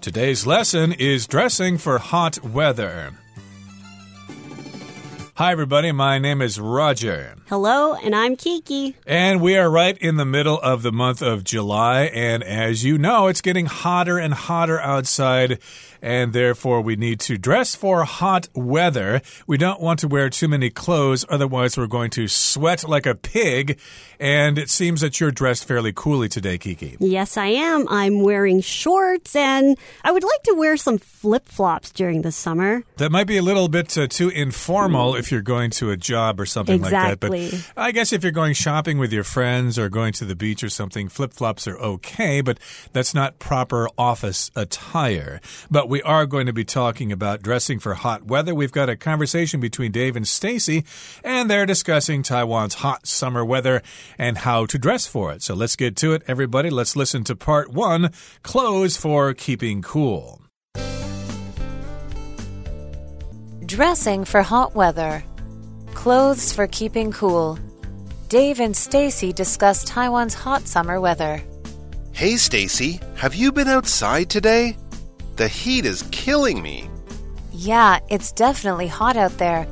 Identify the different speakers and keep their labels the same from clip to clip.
Speaker 1: Today's lesson is dressing for hot weather. Hi, everybody. My name is Roger.
Speaker 2: Hello, and I'm Kiki.
Speaker 1: And we are right in the middle of the month of July. And as you know, it's getting hotter and hotter outside and therefore we need to dress for hot weather. We don't want to wear too many clothes, otherwise, we're going to sweat like a pig. And it seems that you're dressed fairly coolly today, Kiki.
Speaker 2: Yes, I am. I'm wearing shorts, and I would like to wear some flip flops during the summer.
Speaker 1: That might be a little bit uh, too informal if you're going to a job or something
Speaker 2: exactly.
Speaker 1: like that. But I guess if you're going shopping with your friends or going to the beach or something, flip flops are okay, but that's not proper office attire. But we are going to be talking about dressing for hot weather. We've got a conversation between Dave and Stacy, and they're discussing Taiwan's hot summer weather and how to dress for it. So let's get to it, everybody. Let's listen to part one Clothes for Keeping Cool.
Speaker 3: Dressing for hot weather. Clothes for keeping cool. Dave and Stacy discuss Taiwan's hot summer weather.
Speaker 4: Hey Stacy, have you been outside today? The heat is killing me.
Speaker 3: Yeah, it's definitely hot out there.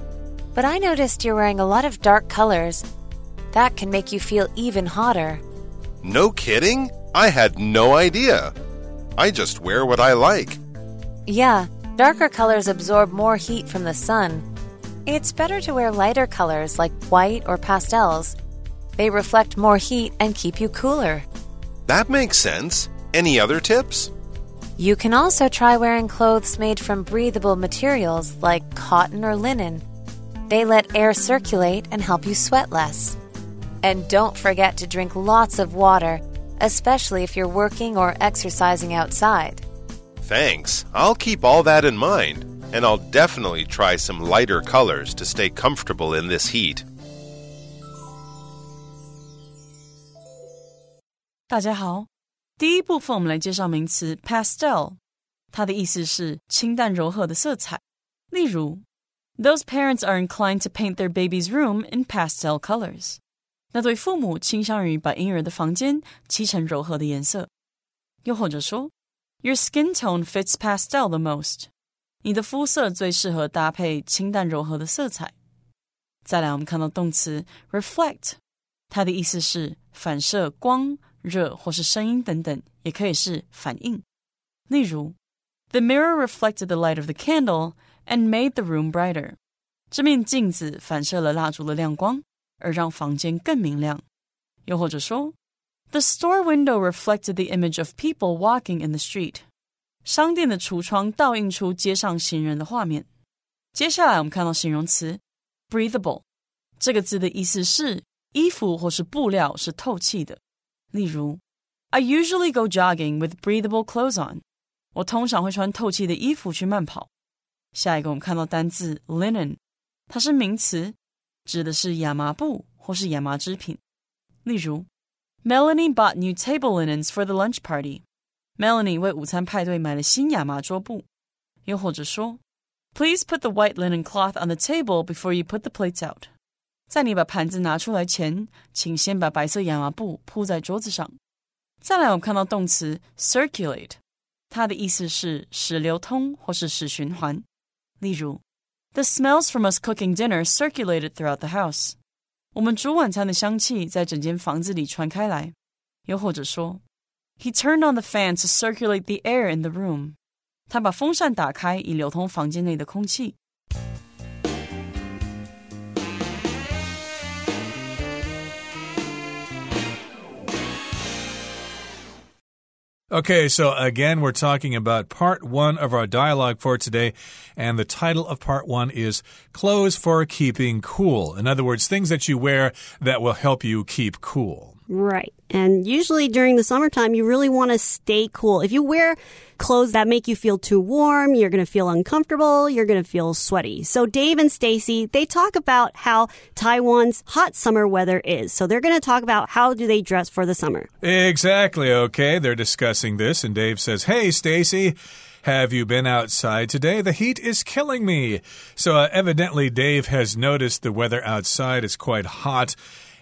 Speaker 3: But I noticed you're wearing a lot of dark colors. That can make you feel even hotter.
Speaker 4: No kidding? I had no idea. I just wear what I like.
Speaker 3: Yeah, darker colors absorb more heat from the sun. It's better to wear lighter colors like white or pastels. They reflect more heat and keep you cooler.
Speaker 4: That makes sense. Any other tips?
Speaker 3: You can also try wearing clothes made from breathable materials like cotton or linen. They let air circulate and help you sweat less. And don't forget to drink lots of water, especially if you're working or exercising outside.
Speaker 4: Thanks. I'll keep all that in mind, and I'll definitely try some lighter colors to stay comfortable in this heat.
Speaker 5: 大家好， 第一部分，我们来介绍名词 pastel，它的意思是清淡柔和的色彩。例如，Those parents are inclined to paint their baby's room in pastel colors。那对父母倾向于把婴儿的房间漆成柔和的颜色。又或者说，Your skin tone fits pastel the most。你的肤色最适合搭配清淡柔和的色彩。再来，我们看到动词 reflect，它的意思是反射光。 热或是声音等等，也可以是反应。例如，The mirror reflected the light of the candle and made the room brighter。这面镜子反射了蜡烛的亮光，而让房间更明亮。又或者说，The store window reflected the image of people walking in the street。商店的橱窗倒映出街上行人的画面。接下来我们看到形容词 breathable，这个字的意思是衣服或是布料是透气的。 例如，I usually go jogging with breathable clothes on。我通常会穿透气的衣服去慢跑。下一个，我们看到单字 linen，它是名词，指的是亚麻布或是亚麻织品。例如，Melanie bought new table linens for the lunch party。Melanie 为午餐派对买了新亚麻桌布。又或者说，Please put the white linen cloth on the table before you put the plates out。 在你把盘子拿出来前，请先把白色亚麻布铺在桌子上。再来，我们看到动词 circulate，它的意思是使流通或是使循环。例如，The smells from us cooking dinner circulated throughout the house。我们煮晚餐的香气在整间房子里传开来。又或者说，He turned on the fan to circulate the air in the room。他把风扇打开以流通房间内的空气。
Speaker 1: Okay, so again, we're talking about part one of our dialogue for today, and the title of part one is Clothes for Keeping Cool. In other words, things that you wear that will help you keep cool.
Speaker 2: Right. And usually during the summertime, you really want to stay cool. If you wear clothes that make you feel too warm, you're going to feel uncomfortable, you're going to feel sweaty. So Dave and Stacy, they talk about how Taiwan's hot summer weather is. So they're going to talk about how do they dress for the summer.
Speaker 1: Exactly. Okay. They're discussing this and Dave says, "Hey Stacy, have you been outside today? The heat is killing me." So uh, evidently Dave has noticed the weather outside is quite hot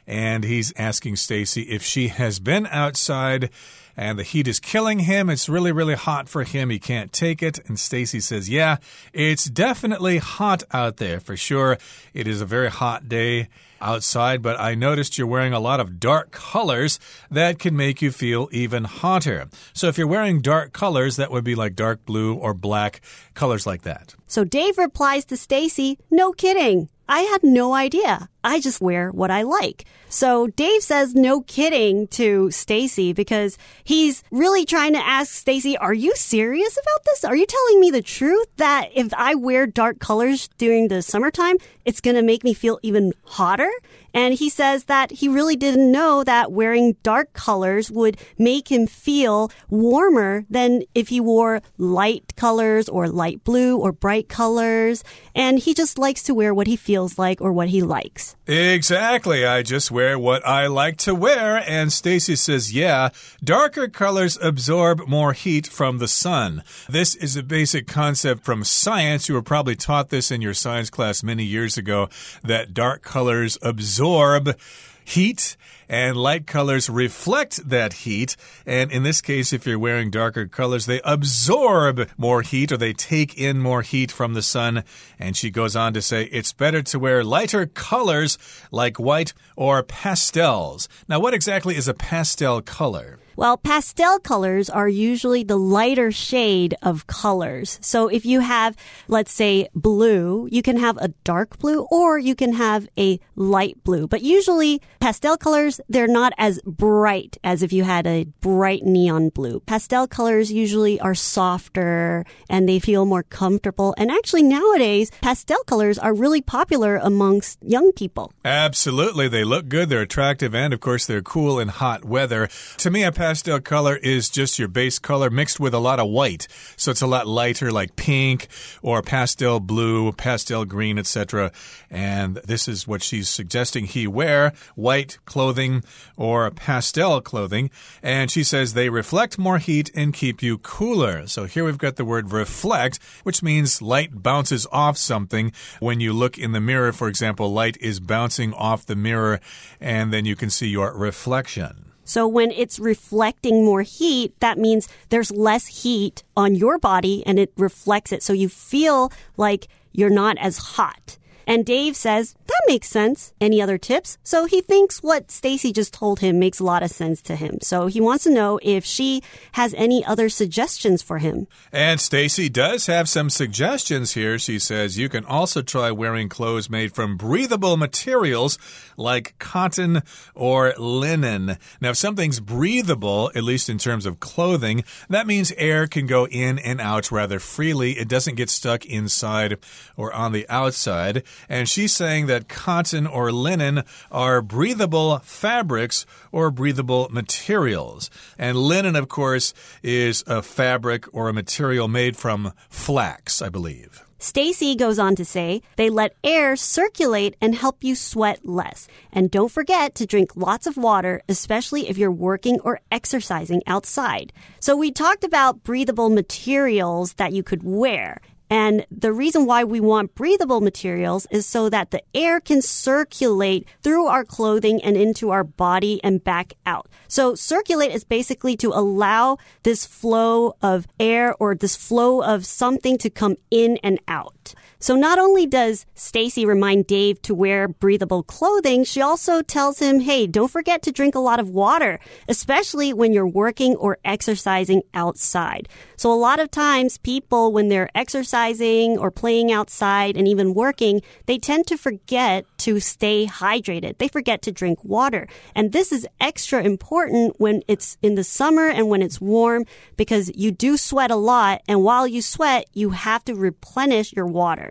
Speaker 1: and he's asking Stacy if she has been outside and the heat is killing him. It's really, really hot for him. He can't take it. And Stacy says, Yeah, it's definitely hot out there for sure. It is a very hot day outside, but I noticed you're wearing a lot of dark colors that can make you feel even hotter. So if you're wearing dark colors, that would be like dark blue or black, colors like that.
Speaker 2: So Dave replies to Stacy, "No kidding. I had no idea. I just wear what I like." So Dave says no kidding to Stacy because he's really trying to ask Stacy, "Are you serious about this? Are you telling me the truth that if I wear dark colors during the summertime, it's going to make me feel even hotter?" And he says that he really didn't know that wearing dark colors would make him feel warmer than if he wore light colors or light blue or bright colors. And he just likes to wear what he feels like or what he likes.
Speaker 1: Exactly. I just wear what I like to wear. And Stacy says, yeah, darker colors absorb more heat from the sun. This is a basic concept from science. You were probably taught this in your science class many years ago that dark colors absorb heat and light colors reflect that heat. And in this case, if you're wearing darker colors, they absorb more heat or they take in more heat from the sun. And she goes on to say it's better to wear lighter colors like white or pastels. Now, what exactly is a pastel color?
Speaker 2: Well, pastel colors are usually the lighter shade of colors. So if you have, let's say, blue, you can have a dark blue or you can have a light blue. But usually pastel colors, they're not as bright as if you had a bright neon blue. Pastel colors usually are softer and they feel more comfortable. And actually nowadays, pastel colors are really popular amongst young people.
Speaker 1: Absolutely. They look good, they're attractive, and of course, they're cool in hot weather. To me, a pastel color is just your base color mixed with a lot of white. So it's a lot lighter, like pink or pastel blue, pastel green, etc. And this is what she's suggesting he wear white clothing or pastel clothing. And she says they reflect more heat and keep you cooler. So here we've got the word reflect, which means light bounces off something. When you look in the mirror, for example, light is bouncing off the mirror, and then you can see your reflection.
Speaker 2: So when it's reflecting more heat, that means there's less heat on your body and it reflects it. So you feel like you're not as hot. And Dave says, makes sense. Any other tips? So he thinks what Stacy just told him makes a lot of sense to him. So he wants to know if she has any other suggestions for him.
Speaker 1: And Stacy does have some suggestions here. She says you can also try wearing clothes made from breathable materials like cotton or linen. Now, if something's breathable, at least in terms of clothing, that means air can go in and out rather freely. It doesn't get stuck inside or on the outside. And she's saying that cotton or linen are breathable fabrics or breathable materials. And linen, of course, is a fabric or a material made from flax, I believe.
Speaker 2: Stacy goes on to say they let air circulate and help you sweat less. And don't forget to drink lots of water, especially if you're working or exercising outside. So we talked about breathable materials that you could wear. And the reason why we want breathable materials is so that the air can circulate through our clothing and into our body and back out. So circulate is basically to allow this flow of air or this flow of something to come in and out. So not only does Stacy remind Dave to wear breathable clothing, she also tells him, "Hey, don't forget to drink a lot of water, especially when you're working or exercising outside." So a lot of times people when they're exercising or playing outside and even working, they tend to forget to stay hydrated. They forget to drink water. And this is extra important when it's in the summer and when it's warm because you do sweat a lot and while you sweat, you have to replenish your water.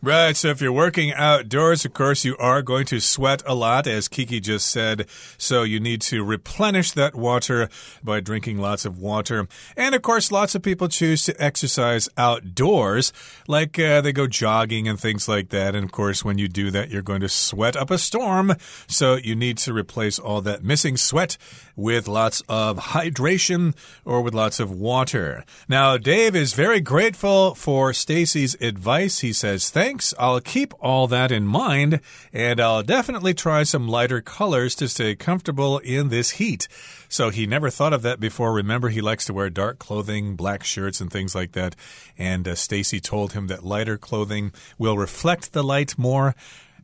Speaker 1: Right. So if you're working outdoors, of course, you are going to sweat a lot, as Kiki just said. So you need to replenish that water by drinking lots of water. And of course, lots of people choose to exercise outdoors, like uh, they go jogging and things like that. And of course, when you do that, you're going to sweat up a storm. So you need to replace all that missing sweat with lots of hydration or with lots of water. Now, Dave is very grateful for Stacy's advice. He says, Thank thanks. I'll keep all that in mind, and I'll definitely try some lighter colors to stay comfortable in this heat. So he never thought of that before. Remember, he likes to wear dark clothing, black shirts, and things like that. And uh, Stacy told him that lighter clothing will reflect the light more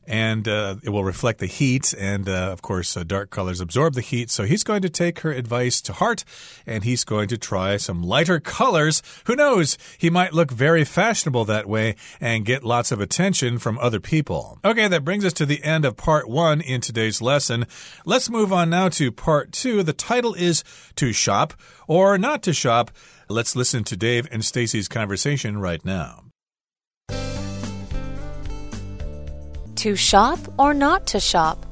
Speaker 1: and uh, it will reflect the heat. And uh, of course, uh, dark colors absorb the heat. So he's going to take her advice to heart and he's going to try some lighter colors. Who knows? He might look very fashionable that way and get lots of attention from other people. Okay, that brings us to the end of part one in today's lesson. Let's move on now to part two. The title is To Shop or Not to Shop. Let's listen to Dave and Stacy's conversation right now.
Speaker 3: To shop or not to shop?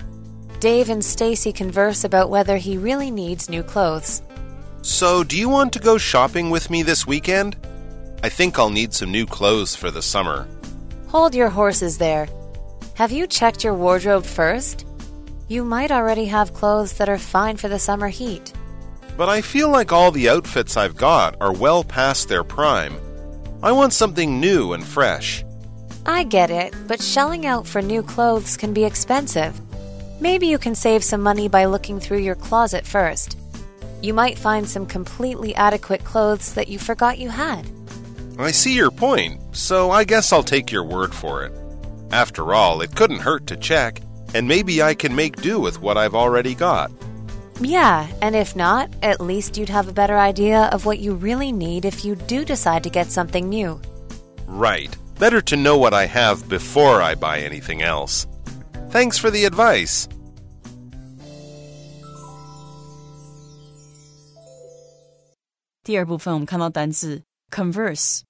Speaker 3: Dave and Stacy converse about whether he really needs new clothes.
Speaker 4: So, do you want to go shopping with me this weekend? I think I'll need some new clothes for the summer.
Speaker 3: Hold your horses there. Have you checked your wardrobe first? You might already have clothes that are fine for the summer heat.
Speaker 4: But I feel like all the outfits I've got are well past their prime. I want something new and fresh.
Speaker 3: I get it, but shelling out for new clothes can be expensive. Maybe you can save some money by looking through your closet first. You might find some completely adequate clothes that you forgot you had.
Speaker 4: I see your point, so I guess I'll take your word for it. After all, it couldn't hurt to check, and maybe I can make do with what I've already got.
Speaker 3: Yeah, and if not, at least you'd have a better idea of what you really need if you do decide to get something new.
Speaker 4: Right. Better to know what I have before I buy anything else. Thanks for the advice.
Speaker 5: 第二部分我们看到单字 converse，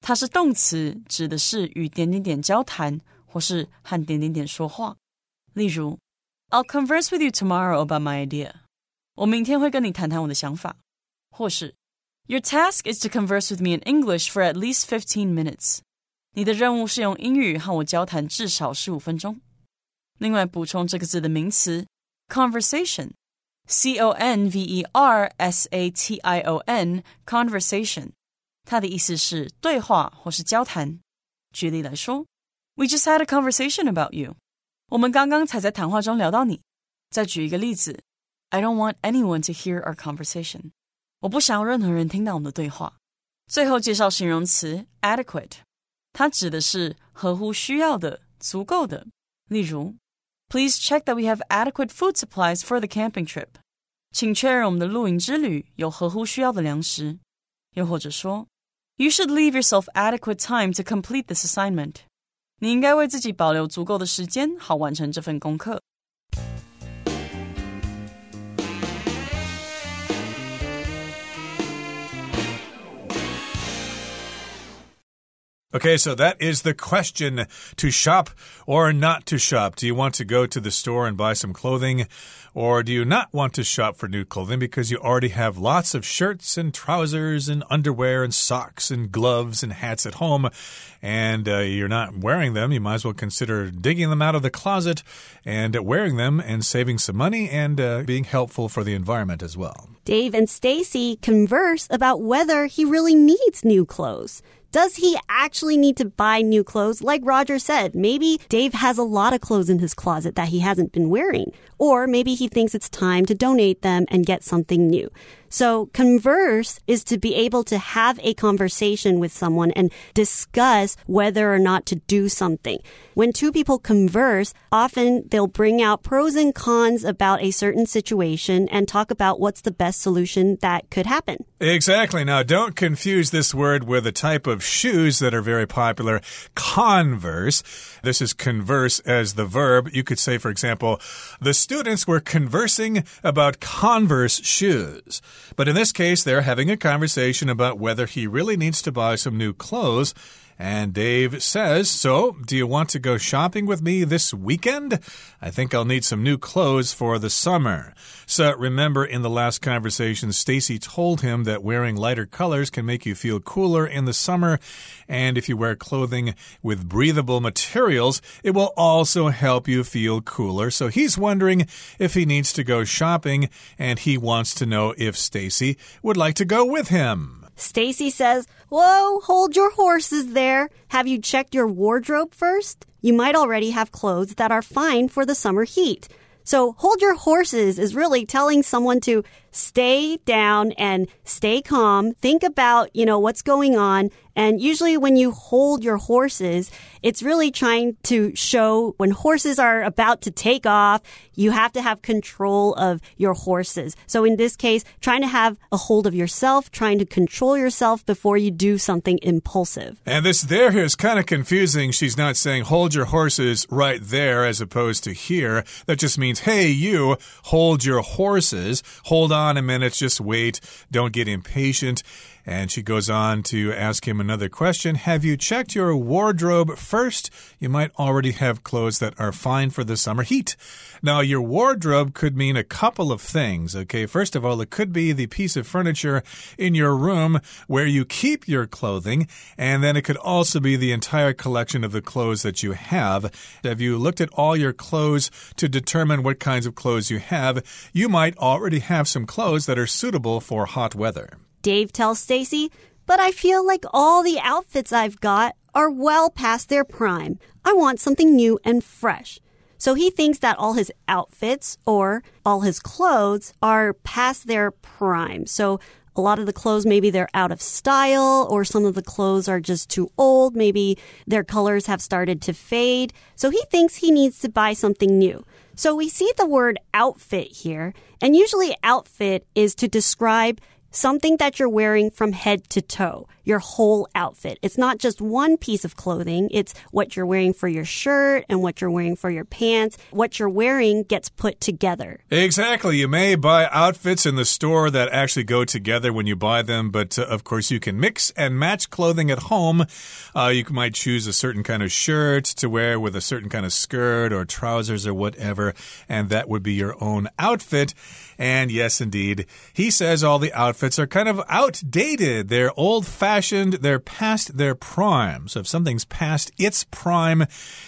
Speaker 5: 它是动词，指的是与点点点交谈，或是和点点点说话。例如，I'll converse with you tomorrow about my idea。我明天会跟你谈谈我的想法。或是，Your task is to converse with me in English for at least fifteen minutes。 你的任务是用英语和我交谈至少十五分钟。另外，补充这个字的名词 conversation，c o n v e r s a t i o n，conversation，它的意思是对话或是交谈。举例来说，We just had a conversation about you。我们刚刚才在谈话中聊到你。再举一个例子，I don't want anyone to hear our conversation。我不想要任何人听到我们的对话。最后介绍形容词 adequate。它指的是合乎需要的、足够的。例如，Please check that we have adequate food supplies for the camping trip。请确认我们的露营之旅有合乎需要的粮食。又或者说，You should leave yourself adequate time to complete this assignment。你应该为自己保留足够的时间，好完成这份功课。
Speaker 1: Okay, so that is the question to shop or not to shop. Do you want to go to the store and buy some clothing? Or do you not want to shop for new clothing because you already have lots of shirts and trousers and underwear and socks and gloves and hats at home and uh, you're not wearing them? You might as well consider digging them out of the closet and wearing them and saving some money and uh, being helpful for the environment as well.
Speaker 2: Dave and Stacy converse about whether he really needs new clothes. Does he actually need to buy new clothes? Like Roger said, maybe Dave has a lot of clothes in his closet that he hasn't been wearing. Or maybe he thinks it's time to donate them and get something new. So converse is to be able to have a conversation with someone and discuss whether or not to do something. When two people converse, often they'll bring out pros and cons about a certain situation and talk about what's the best solution that could happen.
Speaker 1: Exactly. Now, don't confuse this word with a type of shoes that are very popular, converse. This is converse as the verb. You could say, for example, the students were conversing about Converse shoes. But in this case, they're having a conversation about whether he really needs to buy some new clothes. And Dave says, So, do you want to go shopping with me this weekend? I think I'll need some new clothes for the summer. So, remember in the last conversation, Stacy told him that wearing lighter colors can make you feel cooler in the summer. And if you wear clothing with breathable materials, it will also help you feel cooler. So, he's wondering if he needs to go shopping, and he wants to know if Stacy would like to go with him.
Speaker 2: Stacy says, Whoa, hold your horses there. Have you checked your wardrobe first? You might already have clothes that are fine for the summer heat. So hold your horses is really telling someone to stay down and stay calm. Think about, you know, what's going on. And usually when you hold your horses, it's really trying to show when horses are about to take off, you have to have control of your horses. So in this case, trying to have a hold of yourself, trying to control yourself before you do something impulsive.
Speaker 1: And this there here is kind of confusing. She's not saying hold your horses right there as opposed to here. That just means, hey, you hold your horses, hold on a minute, just wait, don't get impatient. And she goes on to ask him another question Have you checked your wardrobe first? You might already have clothes that are fine for the summer heat. Now, your wardrobe could mean a couple of things, okay? First of all, it could be the piece of furniture in your room where you keep your clothing, and then it could also be the entire collection of the clothes that you have. Have you looked at all your clothes to determine what kinds of clothes you have? You might already have some clothes that are suitable for hot weather.
Speaker 2: Dave tells Stacy, but I feel like all the outfits I've got are well past their prime. I want something new and fresh. So he thinks that all his outfits or all his clothes are past their prime. So a lot of the clothes, maybe they're out of style, or some of the clothes are just too old. Maybe their colors have started to fade. So he thinks he needs to buy something new. So we see the word outfit here, and usually outfit is to describe something that you're wearing from head to toe, your whole outfit. It's not just one piece of clothing. It's what you're wearing for your shirt and what you're wearing for your pants. What you're wearing gets put together.
Speaker 1: Exactly. You may buy outfits in the store that actually go together when you buy them, but uh, of course you can mix and match clothing at home. Uh, you might choose a certain kind of shirt to wear with a certain kind of skirt or trousers or whatever, and that would be your own outfit. And yes, indeed, he says all the outfits are kind of outdated. They're old fashioned. They're past their prime. So if something's past its prime,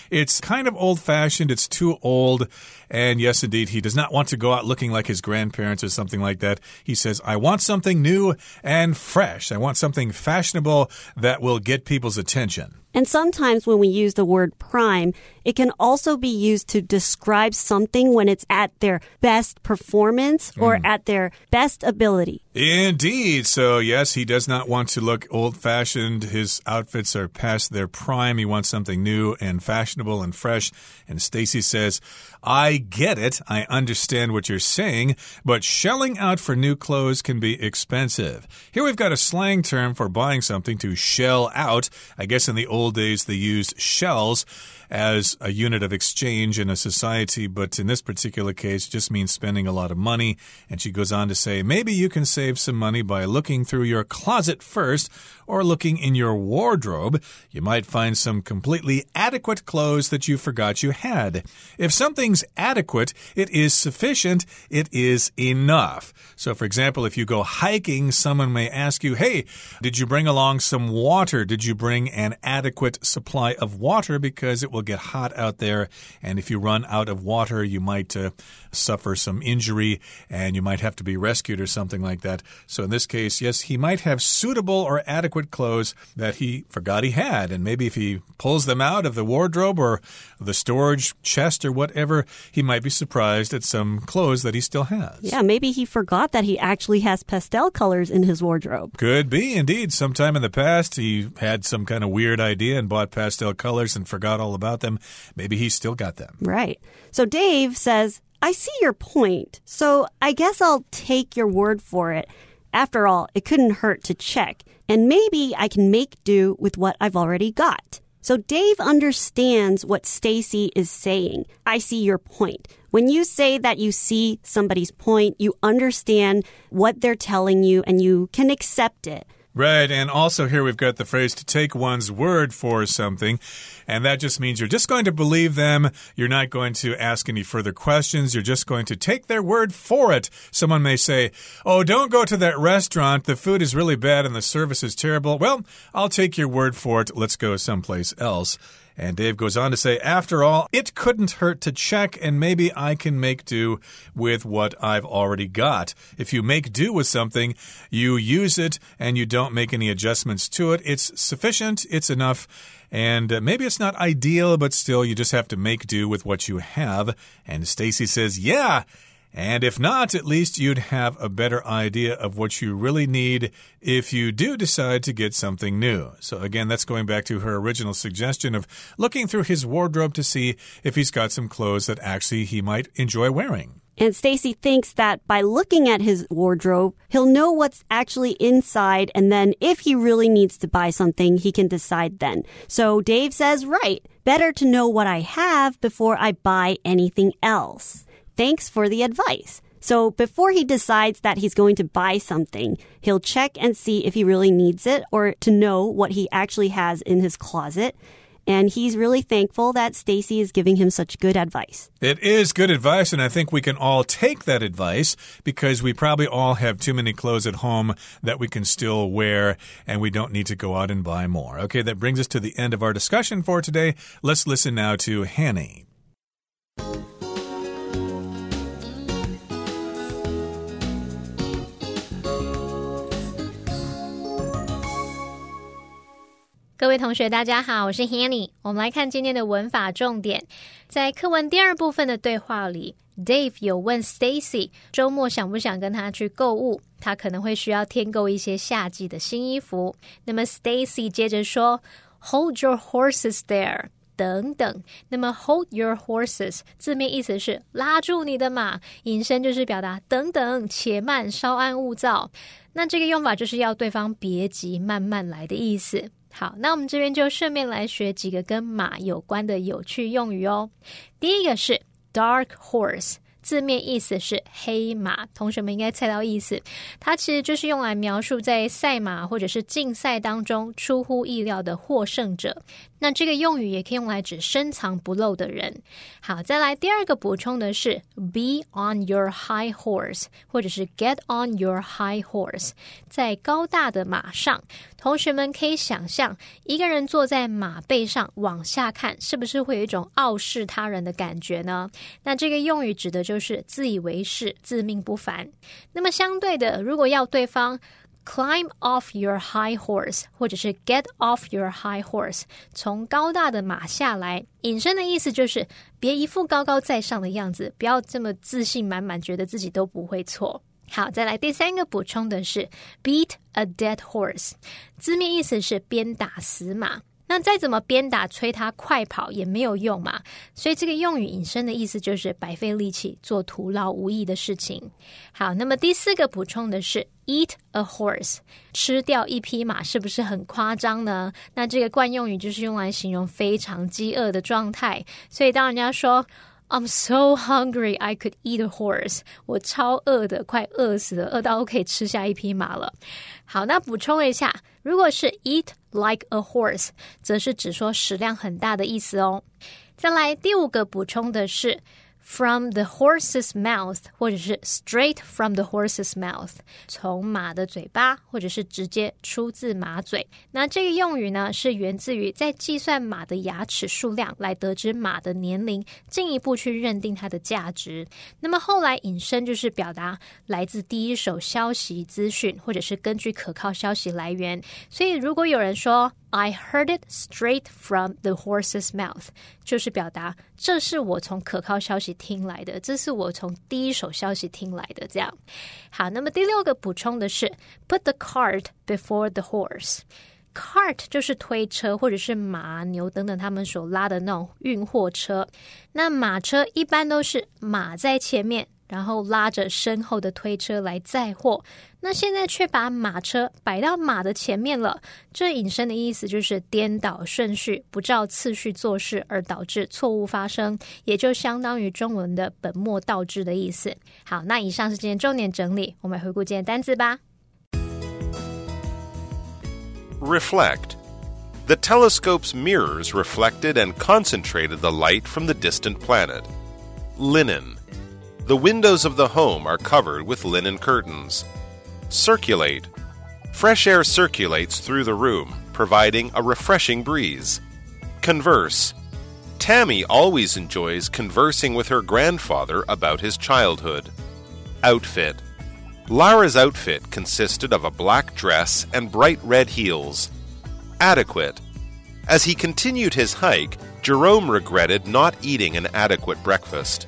Speaker 1: it's kind of old fashioned. It's too old. And yes, indeed, he does not want to go out looking like his grandparents or something like that. He says, I want something new and fresh. I want something fashionable that will get people's attention.
Speaker 2: And sometimes when we use the word prime, it can also be used to describe something when it's at their best performance or mm. at their best ability.
Speaker 1: Indeed. So, yes, he does not want to look old fashioned. His outfits are past their prime. He wants something new and fashionable and fresh. And Stacy says, I get it. I understand what you're saying, but shelling out for new clothes can be expensive. Here we've got a slang term for buying something to shell out. I guess in the old days they used shells as a unit of exchange in a society, but in this particular case, just means spending a lot of money. And she goes on to say, maybe you can save some money by looking through your closet first or looking in your wardrobe. You might find some completely adequate clothes that you forgot you had. If something's adequate, it is sufficient, it is enough. So, for example, if you go hiking, someone may ask you, Hey, did you bring along some water? Did you bring an adequate supply of water? Because it will will get hot out there, and if you run out of water, you might uh, suffer some injury and you might have to be rescued or something like that. So, in this case, yes, he might have suitable or adequate clothes that he forgot he had, and maybe if he pulls them out of the wardrobe or the storage chest or whatever, he might be surprised at some clothes that he still has.
Speaker 2: Yeah, maybe he forgot that he actually has pastel colors in his wardrobe.
Speaker 1: Could be, indeed. Sometime in the past, he had some kind of weird idea and bought pastel colors and forgot all about them. Maybe he still got them.
Speaker 2: Right. So Dave says, I see your point. So I guess I'll take your word for it. After all, it couldn't hurt to check. And maybe I can make do with what I've already got. So Dave understands what Stacy is saying. I see your point. When you say that you see somebody's point, you understand what they're telling you and you can accept it.
Speaker 1: Right, and also here we've got the phrase to take one's word for something, and that just means you're just going to believe them. You're not going to ask any further questions. You're just going to take their word for it. Someone may say, Oh, don't go to that restaurant. The food is really bad and the service is terrible. Well, I'll take your word for it. Let's go someplace else. And Dave goes on to say, after all, it couldn't hurt to check, and maybe I can make do with what I've already got. If you make do with something, you use it and you don't make any adjustments to it. It's sufficient, it's enough. And uh, maybe it's not ideal, but still, you just have to make do with what you have. And Stacy says, Yeah. And if not, at least you'd have a better idea of what you really need if you do decide to get something new. So, again, that's going back to her original suggestion of looking through his wardrobe to see if he's got some clothes that actually he might enjoy wearing.
Speaker 2: And Stacy thinks that by looking at his wardrobe, he'll know what's actually inside. And then if he really needs to buy something, he can decide then. So Dave says, right, better to know what I have before I buy anything else. Thanks for the advice. So before he decides that he's going to buy something, he'll check and see if he really needs it or to know what he actually has in his closet. And he's really thankful that Stacy is giving him such good advice.
Speaker 1: It is good advice, and I think we can all take that advice because we probably all have too many clothes at home that we can still wear, and we don't need to go out and buy more. Okay, that brings us to the end of our discussion for today. Let's listen now to Hanny.
Speaker 6: 各位同学，大家好，我是 Hanny。我们来看今天的文法重点。在课文第二部分的对话里，Dave 有问 Stacy 周末想不想跟他去购物，他可能会需要添购一些夏季的新衣服。那么 Stacy 接着说：“Hold your horses there。”等等。那么 “hold your horses” 字面意思是拉住你的马，引申就是表达等等，且慢，稍安勿躁。那这个用法就是要对方别急，慢慢来的意思。好，那我们这边就顺便来学几个跟马有关的有趣用语哦。第一个是 dark horse。字面意思是黑马，同学们应该猜到意思。它其实就是用来描述在赛马或者是竞赛当中出乎意料的获胜者。那这个用语也可以用来指深藏不露的人。好，再来第二个补充的是 be on your high horse，或者是 get on your high horse，在高大的马上。同学们可以想象，一个人坐在马背上往下看，是不是会有一种傲视他人的感觉呢？那这个用语指的就是自以为是、自命不凡。那么相对的，如果要对方 climb off your high horse，或者是 get off your high horse，从高大的马下来，引申的意思就是别一副高高在上的样子，不要这么自信满满，觉得自己都不会错。好，再来第三个补充的是 beat a dead horse，字面意思是鞭打死马。那再怎么鞭打、催他快跑也没有用嘛，所以这个用语引申的意思就是白费力气做徒劳无益的事情。好，那么第四个补充的是 eat a horse，吃掉一匹马是不是很夸张呢？那这个惯用语就是用来形容非常饥饿的状态，所以当人家说。I'm so hungry, I could eat a horse. 我超饿的，快饿死了，饿到可以吃下一匹马了。好，那补充一下，如果是 eat like a horse，则是指说食量很大的意思哦。再来第五个补充的是。From the horse's mouth，或者是 straight from the horse's mouth，从马的嘴巴，或者是直接出自马嘴。那这个用语呢，是源自于在计算马的牙齿数量来得知马的年龄，进一步去认定它的价值。那么后来引申就是表达来自第一手消息资讯，或者是根据可靠消息来源。所以如果有人说，I heard it straight from the horse's mouth，就是表达这是我从可靠消息听来的，这是我从第一手消息听来的。这样，好，那么第六个补充的是，put the cart before the horse。cart 就是推车或者是马、牛等等他们所拉的那种运货车。那马车一般都是马在前面。然后拉着身后的推车来载货，那现在却把马车摆到马的前面了。这引申的意思就是颠倒顺序、不照次序做事，而导致错误发生，也就相当于中文的本末倒置的意思。好，那以上是今天重点整理，我们回顾今天单词吧。
Speaker 4: Reflect. The telescope's mirrors reflected and concentrated the light from the distant planet. Linen. The windows of the home are covered with linen curtains. Circulate. Fresh air circulates through the room, providing a refreshing breeze. Converse. Tammy always enjoys conversing with her grandfather about his childhood. Outfit. Lara's outfit consisted of a black dress and bright red heels. Adequate. As he continued his hike, Jerome regretted not eating an adequate breakfast.